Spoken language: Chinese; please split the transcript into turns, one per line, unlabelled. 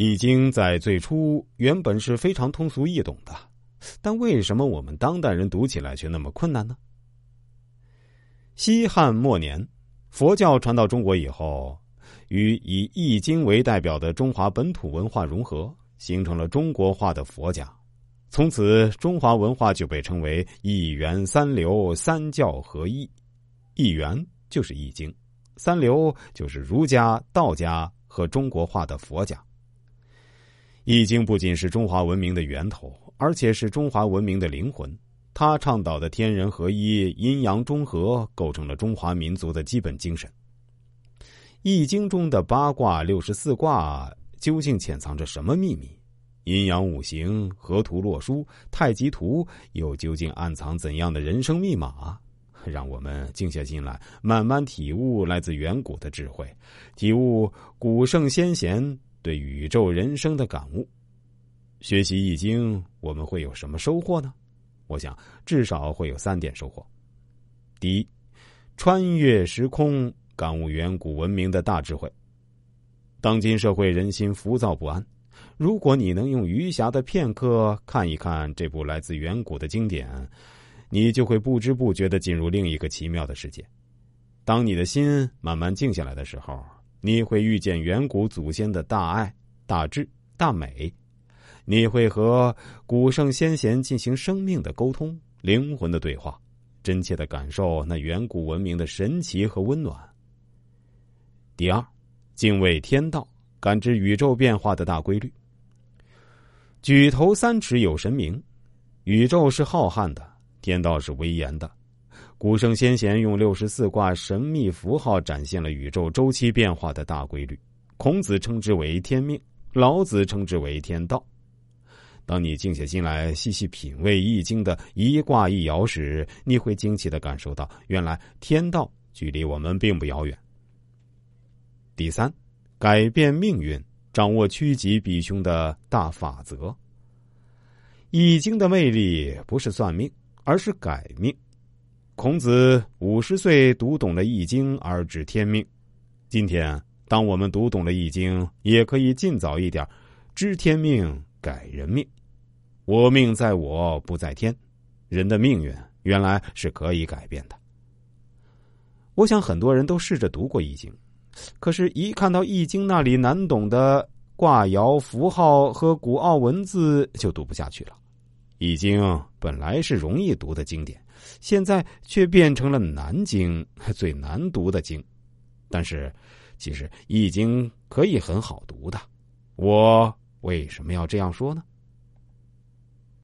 易经在最初原本是非常通俗易懂的，但为什么我们当代人读起来却那么困难呢？西汉末年，佛教传到中国以后，与以易经为代表的中华本土文化融合，形成了中国化的佛家。从此，中华文化就被称为一元三流、三教合一。一元就是易经，三流就是儒家、道家和中国化的佛家。易经不仅是中华文明的源头，而且是中华文明的灵魂。它倡导的天人合一、阴阳中和，构成了中华民族的基本精神。易经中的八卦、六十四卦究竟潜藏着什么秘密？阴阳五行、河图洛书、太极图又究竟暗藏怎样的人生密码？让我们静下心来，慢慢体悟来自远古的智慧，体悟古圣先贤。对宇宙人生的感悟，学习易经，我们会有什么收获呢？我想至少会有三点收获。第一，穿越时空，感悟远古文明的大智慧。当今社会人心浮躁不安，如果你能用余暇的片刻看一看这部来自远古的经典，你就会不知不觉的进入另一个奇妙的世界。当你的心慢慢静下来的时候。你会遇见远古祖先的大爱、大智、大美，你会和古圣先贤进行生命的沟通、灵魂的对话，真切的感受那远古文明的神奇和温暖。第二，敬畏天道，感知宇宙变化的大规律。举头三尺有神明，宇宙是浩瀚的，天道是威严的。古圣先贤用六十四卦神秘符号展现了宇宙周期变化的大规律。孔子称之为天命，老子称之为天道。当你静下心来细细品味《易经》的一卦一爻时，你会惊奇的感受到，原来天道距离我们并不遥远。第三，改变命运，掌握趋吉避凶的大法则。《易经》的魅力不是算命，而是改命。孔子五十岁读懂了《易经》而知天命。今天，当我们读懂了《易经》，也可以尽早一点知天命、改人命。我命在我不在天，人的命运原来是可以改变的。我想很多人都试着读过《易经》，可是，一看到《易经》那里难懂的卦爻符号和古奥文字，就读不下去了。《易经》本来是容易读的经典。现在却变成了难经，最难读的经。但是，其实《易经》可以很好读的。我为什么要这样说呢？